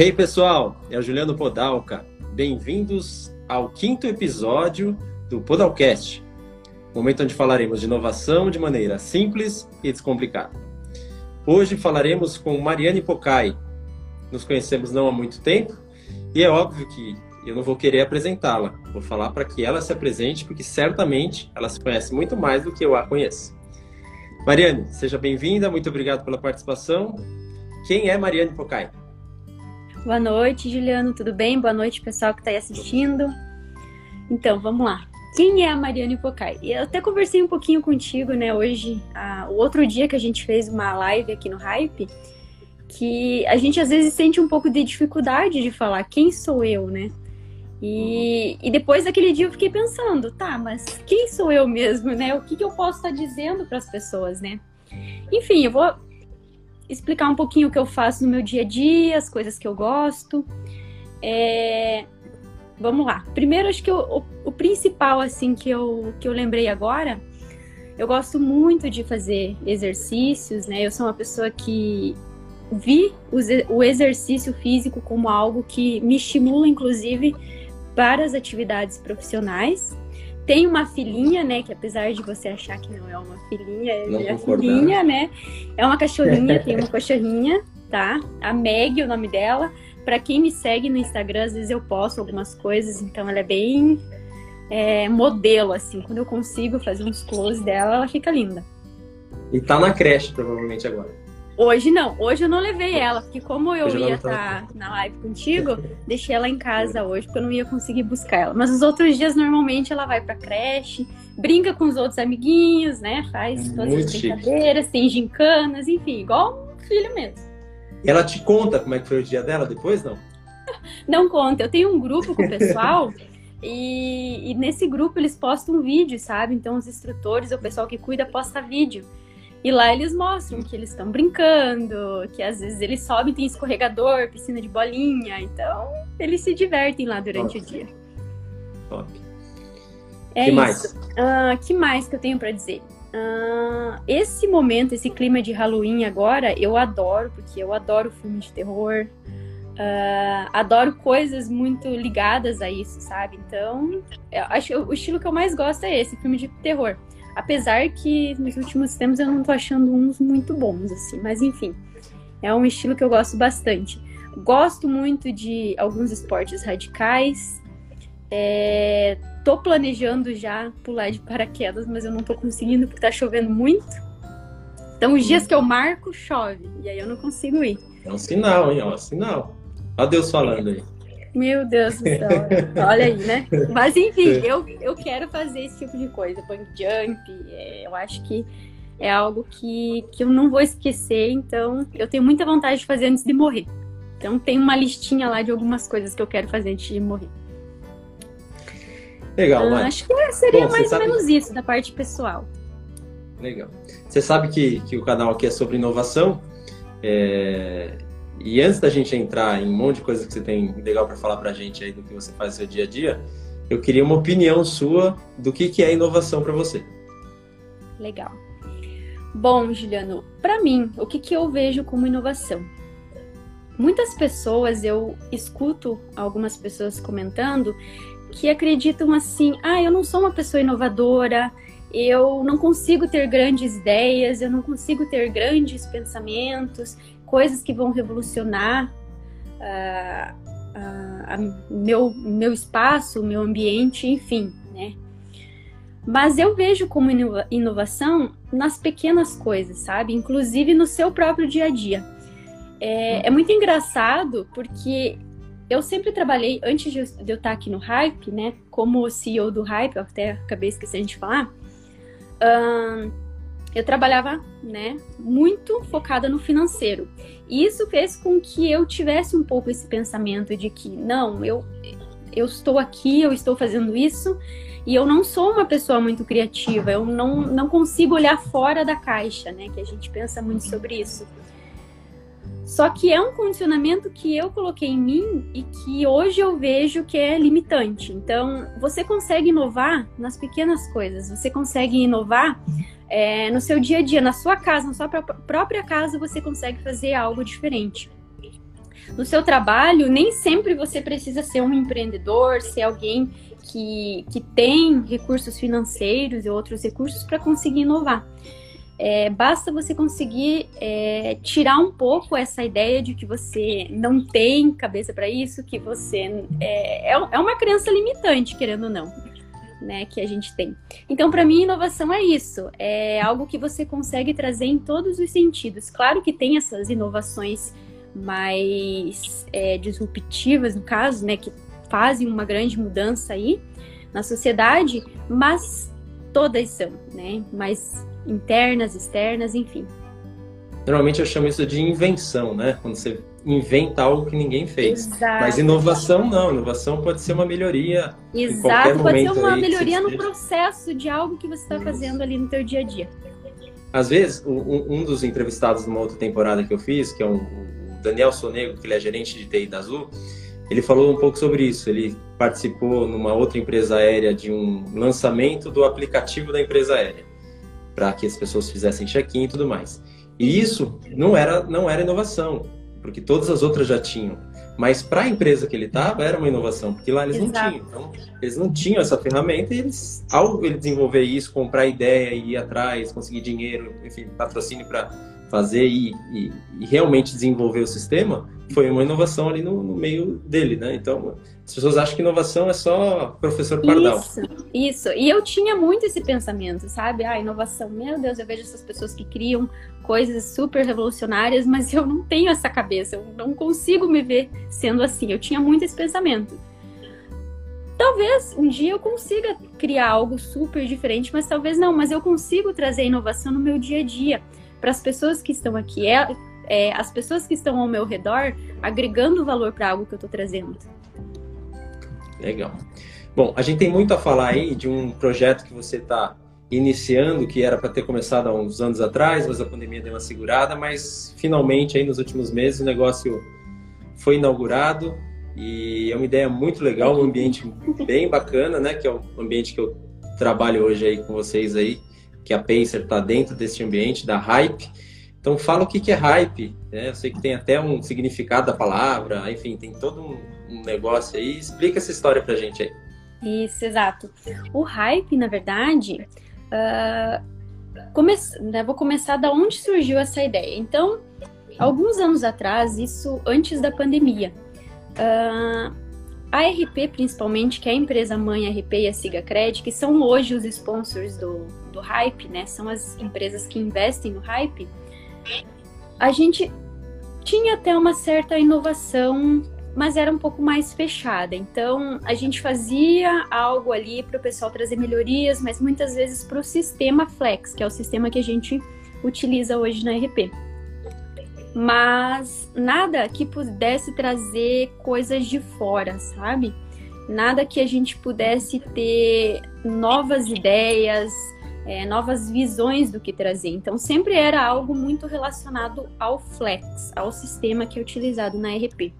Hey pessoal, é o Juliano Podalca. Bem-vindos ao quinto episódio do Podalcast, momento onde falaremos de inovação de maneira simples e descomplicada. Hoje falaremos com Mariane Pocai. Nos conhecemos não há muito tempo e é óbvio que eu não vou querer apresentá-la. Vou falar para que ela se apresente, porque certamente ela se conhece muito mais do que eu a conheço. Mariane, seja bem-vinda, muito obrigado pela participação. Quem é Mariane Pocai? Boa noite, Juliano, tudo bem? Boa noite, pessoal que está aí assistindo. Então, vamos lá. Quem é a Mariane Pocai? Eu até conversei um pouquinho contigo, né, hoje, o outro dia que a gente fez uma live aqui no Hype, que a gente às vezes sente um pouco de dificuldade de falar quem sou eu, né? E, e depois daquele dia eu fiquei pensando, tá, mas quem sou eu mesmo, né? O que, que eu posso estar dizendo para as pessoas, né? Enfim, eu vou explicar um pouquinho o que eu faço no meu dia a dia, as coisas que eu gosto. É... Vamos lá. Primeiro, acho que o, o, o, principal, assim, que eu, que eu lembrei agora, eu gosto muito de fazer exercícios, né? Eu sou uma pessoa que vi o exercício físico como algo que me estimula, inclusive, para as atividades profissionais. Tem uma filhinha, né? Que apesar de você achar que não é uma filhinha, é não minha filhinha, né? É uma cachorrinha, tem uma cachorrinha, tá? A Meg, o nome dela. Para quem me segue no Instagram, às vezes eu posto algumas coisas, então ela é bem é, modelo, assim. Quando eu consigo fazer uns close dela, ela fica linda. E tá na creche, provavelmente, agora. Hoje não, hoje eu não levei ela, porque como eu ia estar tá na live contigo, deixei ela em casa hoje, porque eu não ia conseguir buscar ela. Mas os outros dias, normalmente, ela vai pra creche, brinca com os outros amiguinhos, né? Faz todas as brincadeiras, chique. tem gincanas, enfim, igual um filho mesmo. E ela te conta como é que foi o dia dela depois, não? não conta. Eu tenho um grupo com o pessoal. e, e nesse grupo eles postam um vídeo, sabe? Então os instrutores, o pessoal que cuida, posta vídeo. E lá eles mostram que eles estão brincando, que às vezes eles sobem, tem escorregador, piscina de bolinha. Então, eles se divertem lá durante Top. o dia. Top. É que isso. mais? Uh, que mais que eu tenho para dizer? Uh, esse momento, esse clima de Halloween agora, eu adoro, porque eu adoro filme de terror. Uh, adoro coisas muito ligadas a isso, sabe? Então, acho que o estilo que eu mais gosto é esse, filme de terror. Apesar que nos últimos tempos eu não tô achando uns muito bons, assim. Mas enfim, é um estilo que eu gosto bastante. Gosto muito de alguns esportes radicais. É, tô planejando já pular de paraquedas, mas eu não tô conseguindo porque tá chovendo muito. Então, os dias que eu marco, chove. E aí eu não consigo ir. É um sinal, hein? É um sinal. Olha Deus falando aí. Meu Deus do céu. Olha aí, né? Mas enfim, eu, eu quero fazer esse tipo de coisa. Bang jump, é, eu acho que é algo que, que eu não vou esquecer. Então, eu tenho muita vontade de fazer antes de morrer. Então, tem uma listinha lá de algumas coisas que eu quero fazer antes de morrer. Legal, ah, Acho que seria Bom, mais ou menos isso, da parte pessoal. Legal. Você sabe que, que o canal aqui é sobre inovação. É, e antes da gente entrar em um monte de coisas que você tem legal para falar para a gente aí do que você faz no seu dia a dia, eu queria uma opinião sua do que, que é inovação para você. Legal. Bom, Juliano, para mim, o que, que eu vejo como inovação? Muitas pessoas, eu escuto algumas pessoas comentando que acreditam assim: ah, eu não sou uma pessoa inovadora, eu não consigo ter grandes ideias, eu não consigo ter grandes pensamentos, coisas que vão revolucionar uh, uh, meu, meu espaço, meu ambiente, enfim, né? Mas eu vejo como inovação nas pequenas coisas, sabe? Inclusive no seu próprio dia a dia. É, é muito engraçado porque eu sempre trabalhei, antes de eu, estar aqui no Hype, né? Como CEO do Hype, eu até acabei esquecendo de falar. Uh, eu trabalhava, né, muito focada no financeiro. E isso fez com que eu tivesse um pouco esse pensamento de que não, eu eu estou aqui, eu estou fazendo isso, e eu não sou uma pessoa muito criativa, eu não, não consigo olhar fora da caixa, né? Que a gente pensa muito sobre isso. Só que é um condicionamento que eu coloquei em mim e que hoje eu vejo que é limitante. Então, você consegue inovar nas pequenas coisas, você consegue inovar é, no seu dia a dia, na sua casa, na sua própria casa, você consegue fazer algo diferente. no seu trabalho, nem sempre você precisa ser um empreendedor, ser alguém que, que tem recursos financeiros e outros recursos para conseguir inovar. É, basta você conseguir é, tirar um pouco essa ideia de que você não tem cabeça para isso, que você é, é, é uma crença limitante, querendo ou não né, que a gente tem. Então, para mim, inovação é isso, é algo que você consegue trazer em todos os sentidos. Claro que tem essas inovações mais é, disruptivas, no caso, né, que fazem uma grande mudança aí na sociedade, mas todas são, né, mais internas, externas, enfim. Normalmente eu chamo isso de invenção, né? Quando você inventa algo que ninguém fez. Exato. Mas inovação não, inovação pode ser uma melhoria. Exato, pode ser uma melhoria no processo de algo que você está fazendo ali no teu dia a dia. Às vezes, um, um, dos entrevistados numa outra temporada que eu fiz, que é o Daniel Sonego, que ele é gerente de TI da Azul, ele falou um pouco sobre isso. Ele participou numa outra empresa aérea de um lançamento do aplicativo da empresa aérea, para que as pessoas fizessem check-in e tudo mais. E isso não era, não era inovação porque todas as outras já tinham. Mas para a empresa que ele estava, era uma inovação, porque lá eles Exato. não tinham. Então, eles não tinham essa ferramenta e eles, ao ele desenvolver isso, comprar ideia, ir atrás, conseguir dinheiro, enfim, patrocínio para fazer e, e, e, realmente desenvolver o sistema, foi uma inovação ali no, no, meio dele, né? Então, as pessoas acham que inovação é só professor Pardal. Isso, isso. E eu tinha muito esse pensamento, sabe? Ah, inovação, meu Deus, eu vejo essas pessoas que criam coisas super revolucionárias, mas eu não tenho essa cabeça, eu não consigo me ver sendo assim. Eu tinha muito esse pensamento. Talvez um dia eu consiga criar algo super diferente, mas talvez não, mas eu consigo trazer inovação no meu dia a dia para as pessoas que estão aqui, é, é, as pessoas que estão ao meu redor, agregando valor para algo que eu estou trazendo. Legal. Bom, a gente tem muito a falar aí de um projeto que você está iniciando, que era para ter começado há uns anos atrás, mas a pandemia deu uma segurada, mas finalmente aí nos últimos meses o negócio foi inaugurado e é uma ideia muito legal, um ambiente bem bacana, né? Que é o ambiente que eu trabalho hoje aí com vocês aí que a Pacer está dentro desse ambiente da hype. Então fala o que, que é hype, né? Eu sei que tem até um significado da palavra, enfim, tem todo um, um negócio aí. Explica essa história pra gente aí. Isso, exato. O hype, na verdade, uh, come... né, vou começar da onde surgiu essa ideia. Então, alguns anos atrás, isso antes da pandemia, uh, a RP, principalmente, que é a empresa mãe RP e a SigaCred, que são hoje os sponsors do, do Hype, né? São as empresas que investem no Hype. A gente tinha até uma certa inovação, mas era um pouco mais fechada. Então, a gente fazia algo ali para o pessoal trazer melhorias, mas muitas vezes para o sistema Flex, que é o sistema que a gente utiliza hoje na RP mas nada que pudesse trazer coisas de fora, sabe? Nada que a gente pudesse ter novas ideias, é, novas visões do que trazer. Então, sempre era algo muito relacionado ao Flex, ao sistema que é utilizado na RP.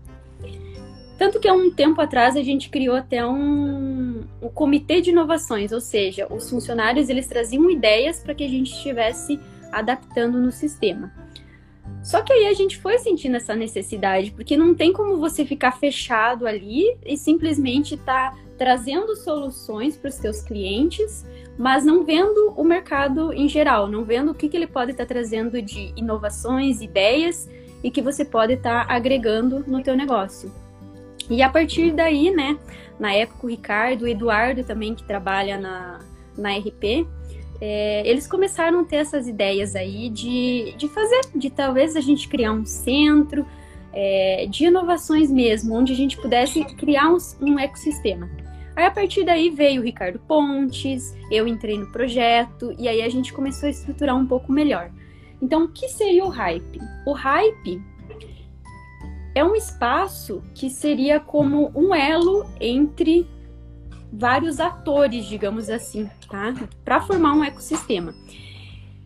Tanto que há um tempo atrás a gente criou até um, um comitê de inovações, ou seja, os funcionários eles traziam ideias para que a gente estivesse adaptando no sistema. Só que aí a gente foi sentindo essa necessidade, porque não tem como você ficar fechado ali e simplesmente estar tá trazendo soluções para os seus clientes, mas não vendo o mercado em geral, não vendo o que, que ele pode estar tá trazendo de inovações, ideias e que você pode estar tá agregando no teu negócio. E a partir daí, né, na época o Ricardo, o Eduardo também que trabalha na, na RP, é, eles começaram a ter essas ideias aí de, de fazer, de talvez a gente criar um centro é, de inovações mesmo, onde a gente pudesse criar um, um ecossistema. Aí a partir daí veio o Ricardo Pontes, eu entrei no projeto e aí a gente começou a estruturar um pouco melhor. Então, o que seria o Hype? O Hype é um espaço que seria como um elo entre vários atores, digamos assim, tá? Para formar um ecossistema.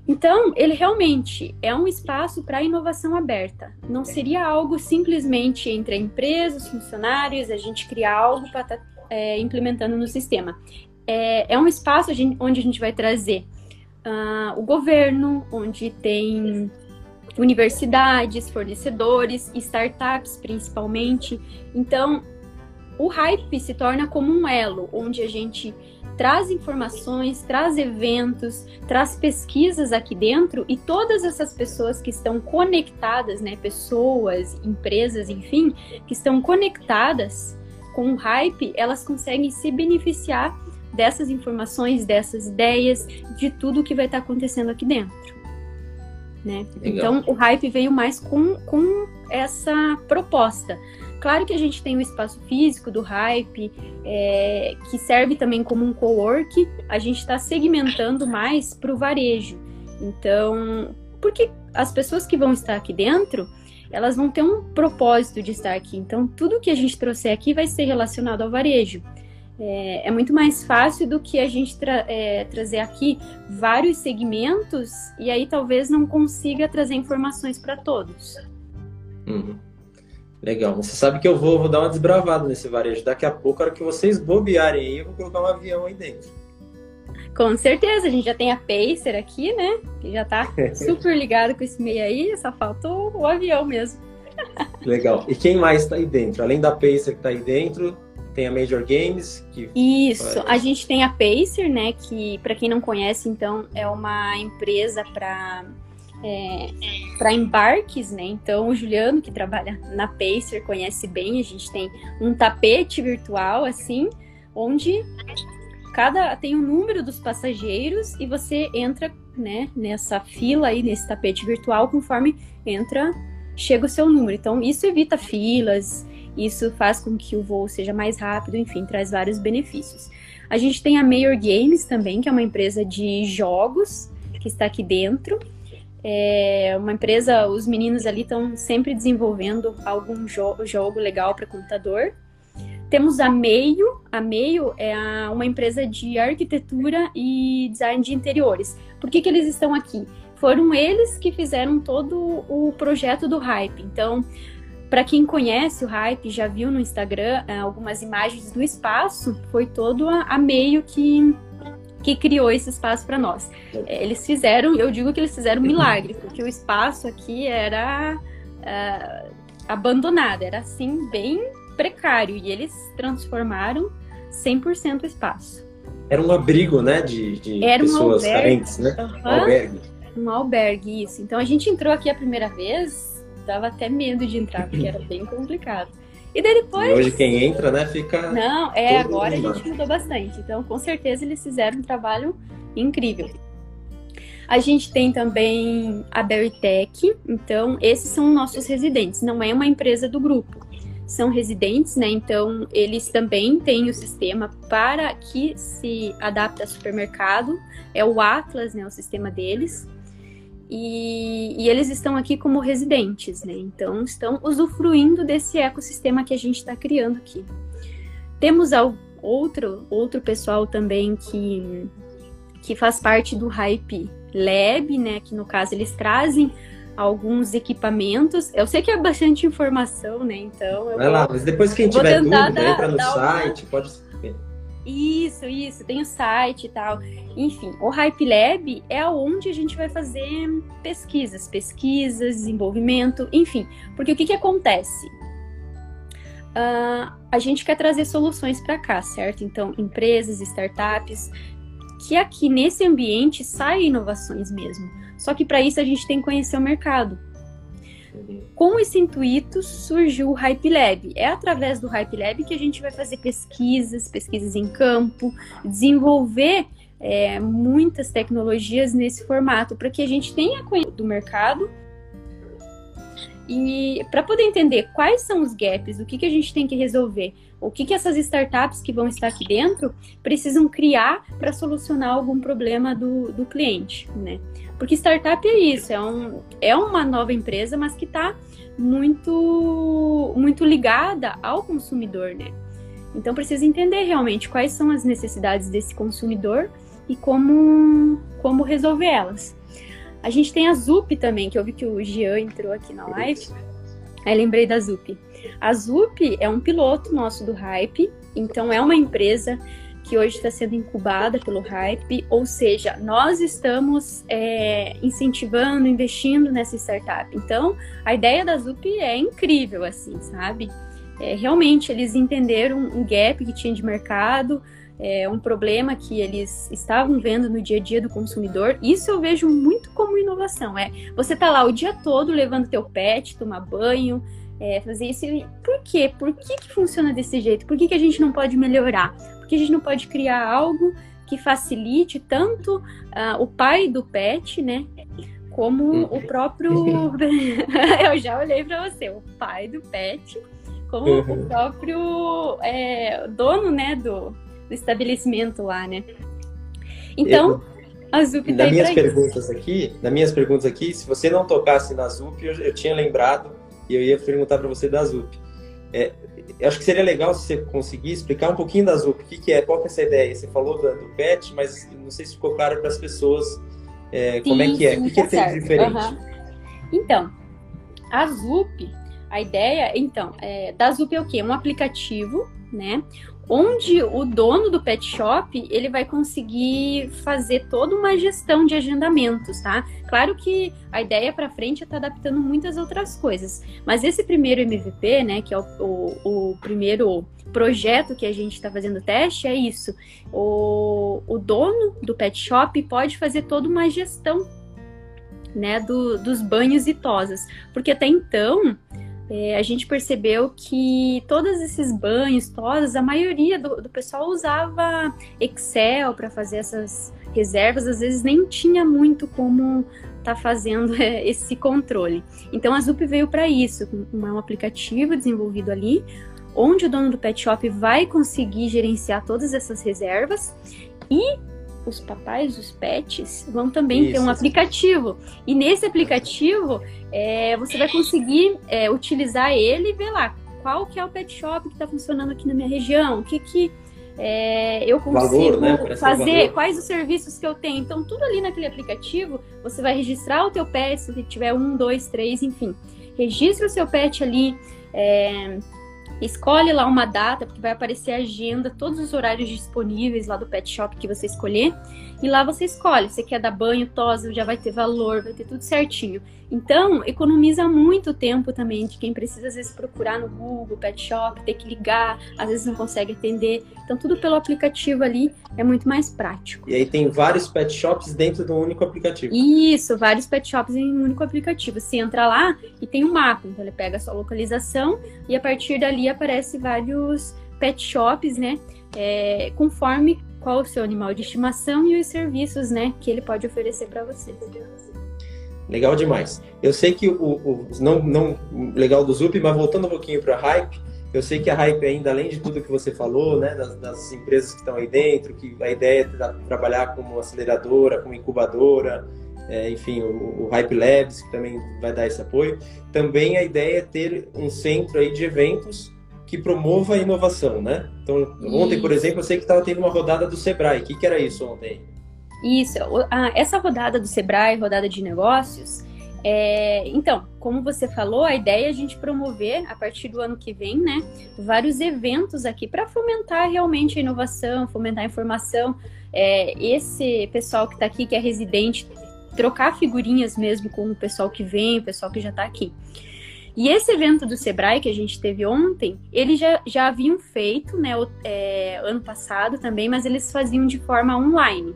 Então, ele realmente é um espaço para inovação aberta. Não seria algo simplesmente entre a empresa, os funcionários, a gente criar algo para estar tá, é, implementando no sistema. É, é um espaço onde a gente vai trazer uh, o governo, onde tem universidades, fornecedores, startups principalmente. Então, o hype se torna como um elo onde a gente traz informações, traz eventos, traz pesquisas aqui dentro e todas essas pessoas que estão conectadas, né, pessoas, empresas, enfim, que estão conectadas com o hype, elas conseguem se beneficiar dessas informações, dessas ideias, de tudo que vai estar acontecendo aqui dentro. Né? Então, o hype veio mais com, com essa proposta Claro que a gente tem o espaço físico do Hype, é, que serve também como um co-work, a gente está segmentando mais para o varejo. Então, porque as pessoas que vão estar aqui dentro, elas vão ter um propósito de estar aqui. Então, tudo que a gente trouxer aqui vai ser relacionado ao varejo. É, é muito mais fácil do que a gente tra é, trazer aqui vários segmentos e aí talvez não consiga trazer informações para todos. Uhum. Legal. Você sabe que eu vou, vou dar uma desbravada nesse varejo. Daqui a pouco, a hora que vocês bobearem aí, eu vou colocar um avião aí dentro. Com certeza, a gente já tem a Pacer aqui, né? Que já tá super ligado com esse meio aí, só falta o, o avião mesmo. Legal. E quem mais tá aí dentro? Além da Pacer que tá aí dentro, tem a Major Games que Isso, a gente tem a Pacer, né, que para quem não conhece, então é uma empresa para é, para embarques, né? Então, o Juliano, que trabalha na Pacer, conhece bem. A gente tem um tapete virtual, assim, onde cada tem o um número dos passageiros e você entra, né, nessa fila aí, nesse tapete virtual, conforme entra, chega o seu número. Então, isso evita filas, isso faz com que o voo seja mais rápido, enfim, traz vários benefícios. A gente tem a Mayor Games também, que é uma empresa de jogos que está aqui dentro. É uma empresa, os meninos ali estão sempre desenvolvendo algum jo jogo legal para computador. Temos a Meio. A Meio é a, uma empresa de arquitetura e design de interiores. Por que, que eles estão aqui? Foram eles que fizeram todo o projeto do Hype. Então, para quem conhece o Hype, já viu no Instagram é, algumas imagens do espaço, foi todo a, a Meio que que criou esse espaço para nós. É, eles fizeram, eu digo que eles fizeram um milagre, porque o espaço aqui era uh, abandonado, era assim, bem precário, e eles transformaram 100% o espaço. Era um abrigo, né, de, de pessoas um carentes, né? Uhum. Um albergue. Um albergue, isso. Então a gente entrou aqui a primeira vez, dava até medo de entrar, porque era bem complicado. E daí depois. E hoje quem entra, né, fica. Não, é, agora a gente mudou bastante. Então, com certeza, eles fizeram um trabalho incrível. A gente tem também a Berrytech, então esses são nossos residentes, não é uma empresa do grupo. São residentes, né? Então eles também têm o sistema para que se adapte a supermercado. É o Atlas, né? O sistema deles. E, e, eles estão aqui como residentes, né? Então estão usufruindo desse ecossistema que a gente está criando aqui. Temos ao, outro outro pessoal também que que faz parte do Hype Lab, né? Que no caso eles trazem alguns equipamentos. Eu sei que é bastante informação, né? Então Vai vou, lá, mas depois quem tiver dúvida, dar, entra no site, uma... pode isso, isso, tem o site e tal. Enfim, o Hype Lab é onde a gente vai fazer pesquisas, pesquisas, desenvolvimento, enfim. Porque o que, que acontece? Uh, a gente quer trazer soluções para cá, certo? Então, empresas, startups, que aqui nesse ambiente saem inovações mesmo. Só que para isso a gente tem que conhecer o mercado. Com esse intuito surgiu o Hype Lab. É através do Hype Lab que a gente vai fazer pesquisas, pesquisas em campo, desenvolver é, muitas tecnologias nesse formato, para que a gente tenha conhecimento do mercado e para poder entender quais são os gaps, o que, que a gente tem que resolver, o que, que essas startups que vão estar aqui dentro precisam criar para solucionar algum problema do, do cliente, né? Porque startup é isso, é, um, é uma nova empresa, mas que está muito, muito ligada ao consumidor, né? Então precisa entender realmente quais são as necessidades desse consumidor e como, como resolver elas. A gente tem a ZUP também, que eu vi que o Jean entrou aqui na live. Aí lembrei da ZUP. A ZUP é um piloto nosso do Hype, então é uma empresa que hoje está sendo incubada pelo Hype, ou seja, nós estamos é, incentivando, investindo nessa startup. Então, a ideia da Zup é incrível, assim, sabe? É, realmente, eles entenderam um gap que tinha de mercado, é, um problema que eles estavam vendo no dia a dia do consumidor. Isso eu vejo muito como inovação. É você tá lá o dia todo levando teu pet, tomar banho, é, fazer isso. Por quê? Por que, que funciona desse jeito? Por que, que a gente não pode melhorar? Por que a gente não pode criar algo que facilite tanto uh, o pai do pet, né? Como o uhum. próprio. eu já olhei para você, o pai do pet, como uhum. o próprio é, dono, né, do, do estabelecimento lá, né? Então, eu, a Zup tá nas minhas perguntas isso. aqui, nas minhas perguntas aqui, se você não tocasse na Zup, eu, eu tinha lembrado e eu ia perguntar para você da Zup. É, acho que seria legal se você conseguir explicar um pouquinho da Zup, o que, que é, qual que é essa ideia? Você falou do, do PET, mas não sei se ficou claro para as pessoas é, sim, como é que é, sim, o que, tá que é diferente. Uhum. Então, a Zup, a ideia, então, é, da Zup é o quê? Um aplicativo, né? Onde o dono do pet shop ele vai conseguir fazer toda uma gestão de agendamentos, tá? Claro que a ideia para frente é estar tá adaptando muitas outras coisas, mas esse primeiro MVP, né, que é o, o, o primeiro projeto que a gente está fazendo teste, é isso. O, o dono do pet shop pode fazer toda uma gestão, né, do, dos banhos e tosas, porque até então é, a gente percebeu que todos esses banhos, tosas, a maioria do, do pessoal usava Excel para fazer essas reservas, às vezes nem tinha muito como tá fazendo é, esse controle. Então a Zup veio para isso, com um aplicativo desenvolvido ali, onde o dono do pet shop vai conseguir gerenciar todas essas reservas e os papais dos pets vão também Isso. ter um aplicativo. E nesse aplicativo, é, você vai conseguir é, utilizar ele e ver lá qual que é o pet shop que está funcionando aqui na minha região, o que, que é, eu consigo valor, né? fazer, quais os serviços que eu tenho. Então, tudo ali naquele aplicativo, você vai registrar o teu pet, se tiver um, dois, três, enfim. Registra o seu pet ali, é, Escolhe lá uma data, porque vai aparecer a agenda, todos os horários disponíveis lá do pet shop que você escolher. E lá você escolhe. Você quer dar banho, tosa, já vai ter valor, vai ter tudo certinho. Então, economiza muito tempo também de quem precisa, às vezes, procurar no Google, pet shop, ter que ligar, às vezes não consegue atender. Então, tudo pelo aplicativo ali é muito mais prático. E aí tem vários pet shops dentro de um único aplicativo. Isso, vários pet shops em um único aplicativo. Você entra lá e tem um mapa. Então, ele pega a sua localização e a partir dali aparece vários pet shops, né? É, conforme qual o seu animal de estimação e os serviços, né, que ele pode oferecer para você. Legal demais. Eu sei que o, o não, não legal do Zup, mas voltando um pouquinho para a Hype, eu sei que a Hype ainda, além de tudo que você falou, né, das, das empresas que estão aí dentro, que a ideia é trabalhar como aceleradora, como incubadora, é, enfim, o, o, Hype Labs, que também vai dar esse apoio. Também a ideia é ter um centro aí de eventos que promova a inovação, né? Então, ontem, por exemplo, eu sei que estava tendo uma rodada do Sebrae. O que, que era isso ontem? Isso, essa rodada do Sebrae, rodada de negócios, é, então, como você falou, a ideia é a gente promover a partir do ano que vem, né, vários eventos aqui para fomentar realmente a inovação, fomentar a informação. É, esse pessoal que está aqui, que é residente, trocar figurinhas mesmo com o pessoal que vem, o pessoal que já está aqui. E esse evento do Sebrae que a gente teve ontem, eles já, já haviam feito, né, é, ano passado também, mas eles faziam de forma online.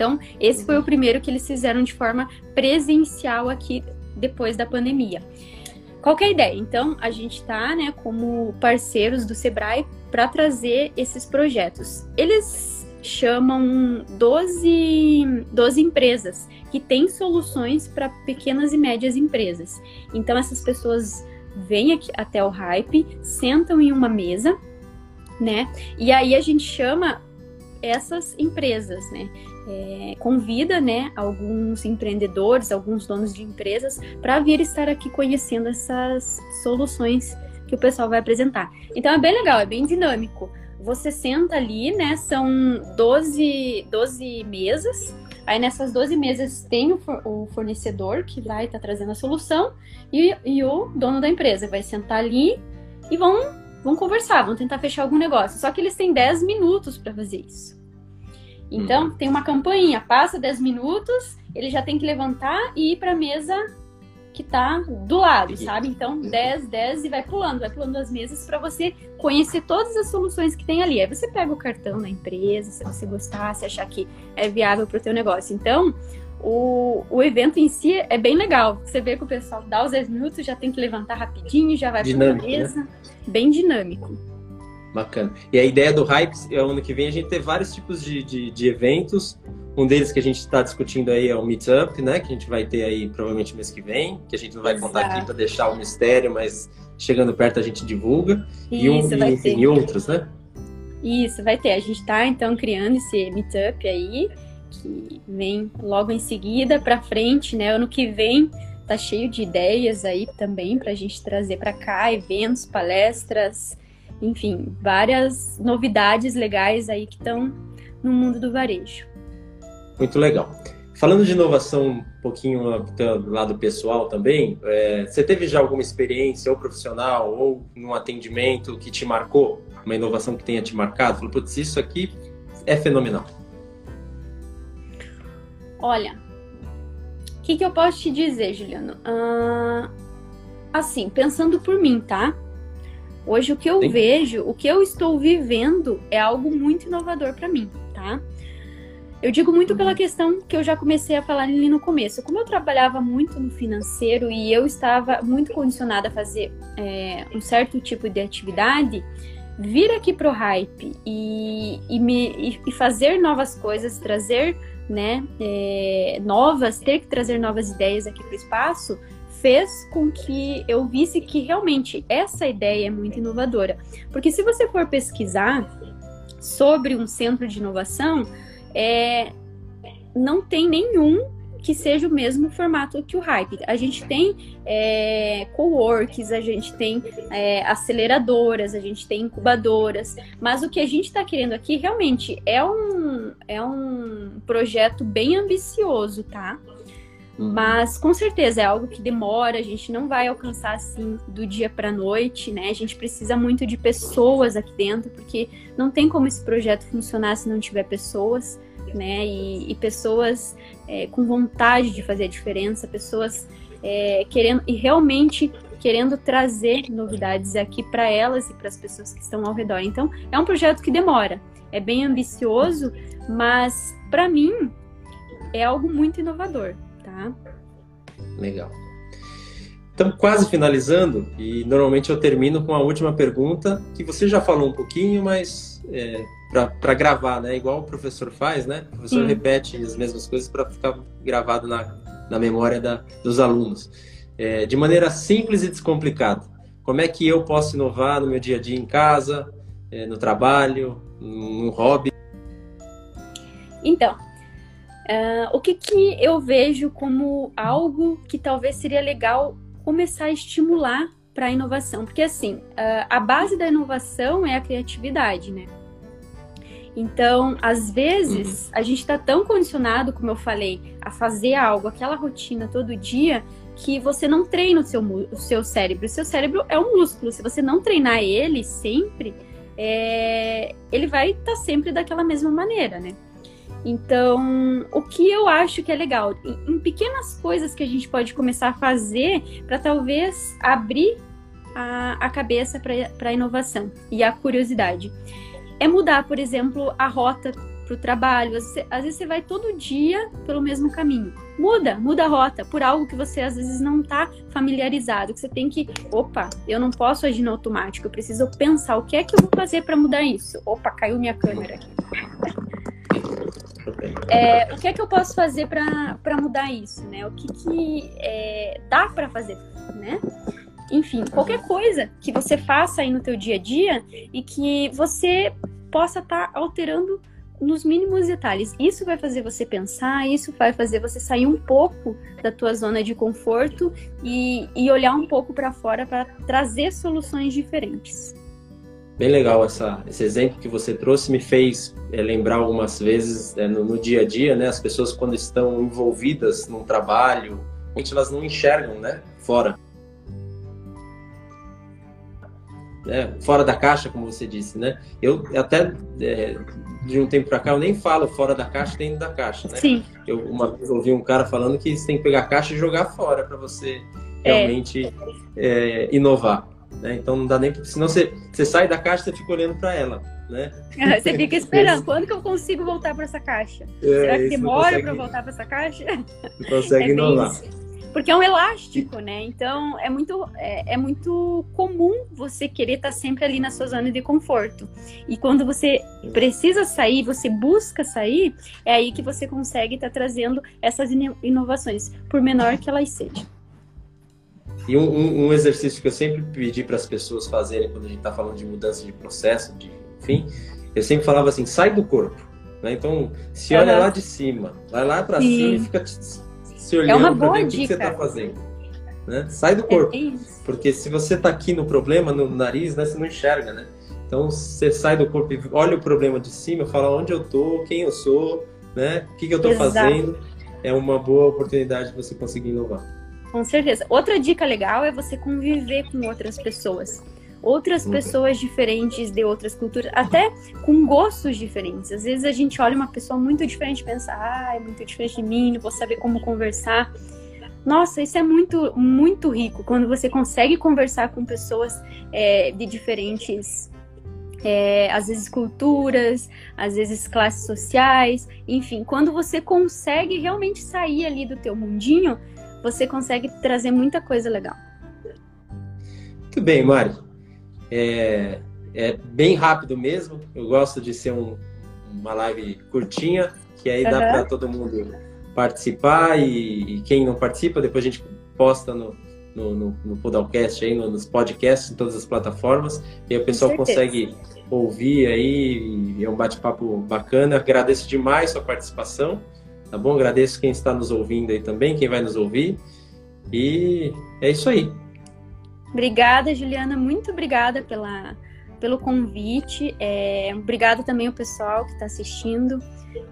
Então, esse foi o primeiro que eles fizeram de forma presencial aqui depois da pandemia. Qual é a ideia? Então, a gente está, né, como parceiros do Sebrae para trazer esses projetos. Eles chamam 12, 12 empresas que têm soluções para pequenas e médias empresas. Então, essas pessoas vêm aqui até o Hype, sentam em uma mesa, né? E aí a gente chama essas empresas, né? É, convida, né, alguns empreendedores, alguns donos de empresas para vir estar aqui conhecendo essas soluções que o pessoal vai apresentar. Então é bem legal, é bem dinâmico. Você senta ali, né? São 12, 12 mesas. Aí nessas 12 mesas tem o fornecedor que vai estar tá trazendo a solução e, e o dono da empresa vai sentar ali e vão vão conversar, vão tentar fechar algum negócio. Só que eles têm 10 minutos para fazer isso. Então, uhum. tem uma campainha, passa 10 minutos, ele já tem que levantar e ir para a mesa que tá do lado, sabe? Então, 10, 10 e vai pulando, vai pulando as mesas para você conhecer todas as soluções que tem ali. Aí você pega o cartão da empresa, se você gostar, se achar que é viável para o teu negócio. Então, o, o evento em si é bem legal. Você vê que o pessoal dá os 10 minutos, já tem que levantar rapidinho, já vai para a né? mesa. Né? Bem dinâmico. Bacana. E a ideia do Hype é ano que vem a gente ter vários tipos de, de, de eventos. Um deles que a gente está discutindo aí é o Meetup, né? Que a gente vai ter aí provavelmente mês que vem, que a gente não vai Exato. contar aqui para deixar o mistério, mas chegando perto a gente divulga. Isso, e, um, vai e, ter. e outros, né? Isso, vai ter. A gente está então criando esse Meetup aí, que vem logo em seguida para frente, né? Ano que vem tá cheio de ideias aí também para a gente trazer para cá, eventos, palestras, enfim, várias novidades legais aí que estão no mundo do varejo. Muito legal. Falando de inovação um pouquinho do lado pessoal também, é, você teve já alguma experiência ou profissional ou num atendimento que te marcou? Uma inovação que tenha te marcado? Falou, putz, isso aqui é fenomenal. Olha, o que, que, eu posso te dizer, Juliano? Uh, assim, pensando por mim, tá? Hoje o que eu Sim. vejo, o que eu estou vivendo é algo muito inovador para mim, tá? Eu digo muito pela uhum. questão que eu já comecei a falar ali no começo. Como eu trabalhava muito no financeiro e eu estava muito condicionada a fazer é, um certo tipo de atividade, vir aqui pro hype e, e, me, e fazer novas coisas, trazer né, é, novas, ter que trazer novas ideias aqui pro espaço, fez com que eu visse que realmente essa ideia é muito inovadora. Porque se você for pesquisar sobre um centro de inovação, é, não tem nenhum que seja o mesmo formato que o Hype. A gente tem é, co-works, a gente tem é, aceleradoras, a gente tem incubadoras, mas o que a gente está querendo aqui realmente é um, é um projeto bem ambicioso, tá? Mas com certeza é algo que demora, a gente não vai alcançar assim do dia para noite, né? A gente precisa muito de pessoas aqui dentro, porque não tem como esse projeto funcionar se não tiver pessoas, né? E, e pessoas é, com vontade de fazer a diferença, pessoas é, querendo e realmente querendo trazer novidades aqui para elas e para as pessoas que estão ao redor. Então, é um projeto que demora, é bem ambicioso, mas para mim é algo muito inovador tá? Legal. Estamos quase finalizando e normalmente eu termino com a última pergunta que você já falou um pouquinho, mas é, para gravar, né? Igual o professor faz, né? O professor Sim. repete as mesmas coisas para ficar gravado na, na memória da, dos alunos. É, de maneira simples e descomplicada. Como é que eu posso inovar no meu dia a dia em casa, é, no trabalho, no hobby? Então, Uh, o que, que eu vejo como algo que talvez seria legal começar a estimular para a inovação? Porque, assim, uh, a base da inovação é a criatividade, né? Então, às vezes, uhum. a gente está tão condicionado, como eu falei, a fazer algo, aquela rotina todo dia, que você não treina o seu, o seu cérebro. O seu cérebro é um músculo. Se você não treinar ele sempre, é, ele vai estar tá sempre daquela mesma maneira, né? Então, o que eu acho que é legal, em, pequenas coisas que a gente pode começar a fazer para talvez abrir a, a cabeça para a inovação e a curiosidade. É mudar, por exemplo, a rota para o trabalho. Às vezes, às vezes, você vai todo dia pelo mesmo caminho. Muda, muda a rota por algo que você às vezes não está familiarizado. Que você tem que, opa, eu não posso agir no automático. Eu preciso pensar o que é que eu vou fazer para mudar isso. Opa, caiu minha câmera aqui. É, o que é que eu posso fazer para mudar isso, né? O que, que é, dá para fazer, né? Enfim, qualquer coisa que você faça aí no teu dia a dia e que você possa estar tá alterando nos mínimos detalhes. Isso vai fazer você pensar, isso vai fazer você sair um pouco da tua zona de conforto e, e olhar um pouco para fora para trazer soluções diferentes. Bem legal essa, esse exemplo que você trouxe, me fez é, lembrar algumas vezes é, no, no, dia a dia, né? As pessoas quando estão envolvidas num trabalho, elas não enxergam, né? Fora. Né? fora da caixa, como você disse, né? Eu até é, de um tempo para cá eu nem falo fora da caixa dentro da caixa, né? Sim. Eu uma vez ouvi um cara falando que você tem que pegar a caixa e jogar fora para você É. realmente é, inovar, né? Então não dá nem senão você, você sai da caixa e você fica olhando para ela, né? Você fica esperando, quando que eu consigo voltar para essa caixa? É, Será que demora para voltar para essa caixa? não consegue É inovar. isso. Porque é um elástico, né? Então é muito, é, é muito comum você querer estar sempre ali na sua zona de conforto. E quando você precisa sair, você busca sair, é aí que você consegue estar trazendo essas ino- inovações, por menor que elas sejam. E um, um- exercício que eu sempre pedi para as pessoas fazerem quando a gente está falando de mudança de processo, de enfim, eu sempre falava assim: sai do corpo. Né? Então, se olha lá de cima, vai lá para cima e fica se É olhando uma para boa ver o que, você dica. está fazendo. Né? Sai do É corpo. isso. Porque se você está aqui no problema, no nariz, né, você não enxerga, né? Então, você sai do corpo e olha o problema de cima, fala onde eu tô, quem eu sou, né? O que, que eu estou fazendo. É uma boa oportunidade de você conseguir inovar. Com certeza. Outra dica legal é você conviver com outras pessoas. Outras pessoas diferentes de outras culturas, até com gostos diferentes. Às vezes a gente olha uma pessoa muito diferente e pensa, ah, é muito diferente de mim, não vou saber como conversar. Nossa, isso é muito, muito rico quando você consegue conversar com pessoas é, de diferentes, é, às vezes culturas, às vezes classes sociais, enfim, quando você consegue realmente sair ali do teu mundinho, você consegue trazer muita coisa legal. Muito bem, Mari. É, é bem rápido mesmo. Eu gosto de ser um- uma live curtinha, que aí dá Aham. para todo mundo participar e, e quem não participa, depois a gente posta no, no, no, no Podalcast, aí, no- nos podcasts, em todas as plataformas, e aí o pessoal consegue ouvir aí, e é um bate-papo bacana. Agradeço demais sua participação, tá bom? Agradeço quem está nos ouvindo aí também, quem vai nos ouvir. E é isso aí. Obrigada, Juliana. Muito obrigada pela, pelo convite. É, obrigada também ao pessoal que está assistindo.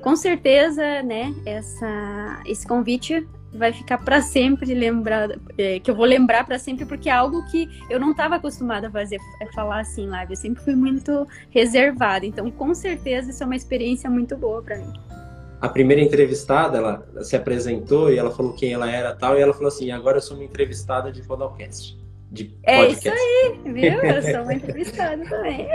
Com certeza, né, essa, esse convite vai ficar para sempre lembrado, é, que eu vou lembrar para sempre, porque é algo que eu não estava acostumada a fazer, é falar assim em live. Eu sempre fui muito reservada. Então, com certeza, isso é uma experiência muito boa para mim. a primeira entrevistada, ela se apresentou e ela falou quem ela era tal, e ela falou assim, agora eu sou uma entrevistada de podcast. De É podcast. isso aí, viu? Eu sou uma entrevistada também.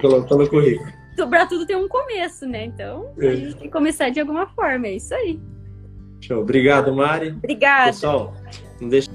Colocou no currículo. Pra tudo tem um começo, né? Então, a É. gente tem que começar de alguma forma, é isso aí. Show. Obrigado, Mari. Obrigada. Pessoal, não deixe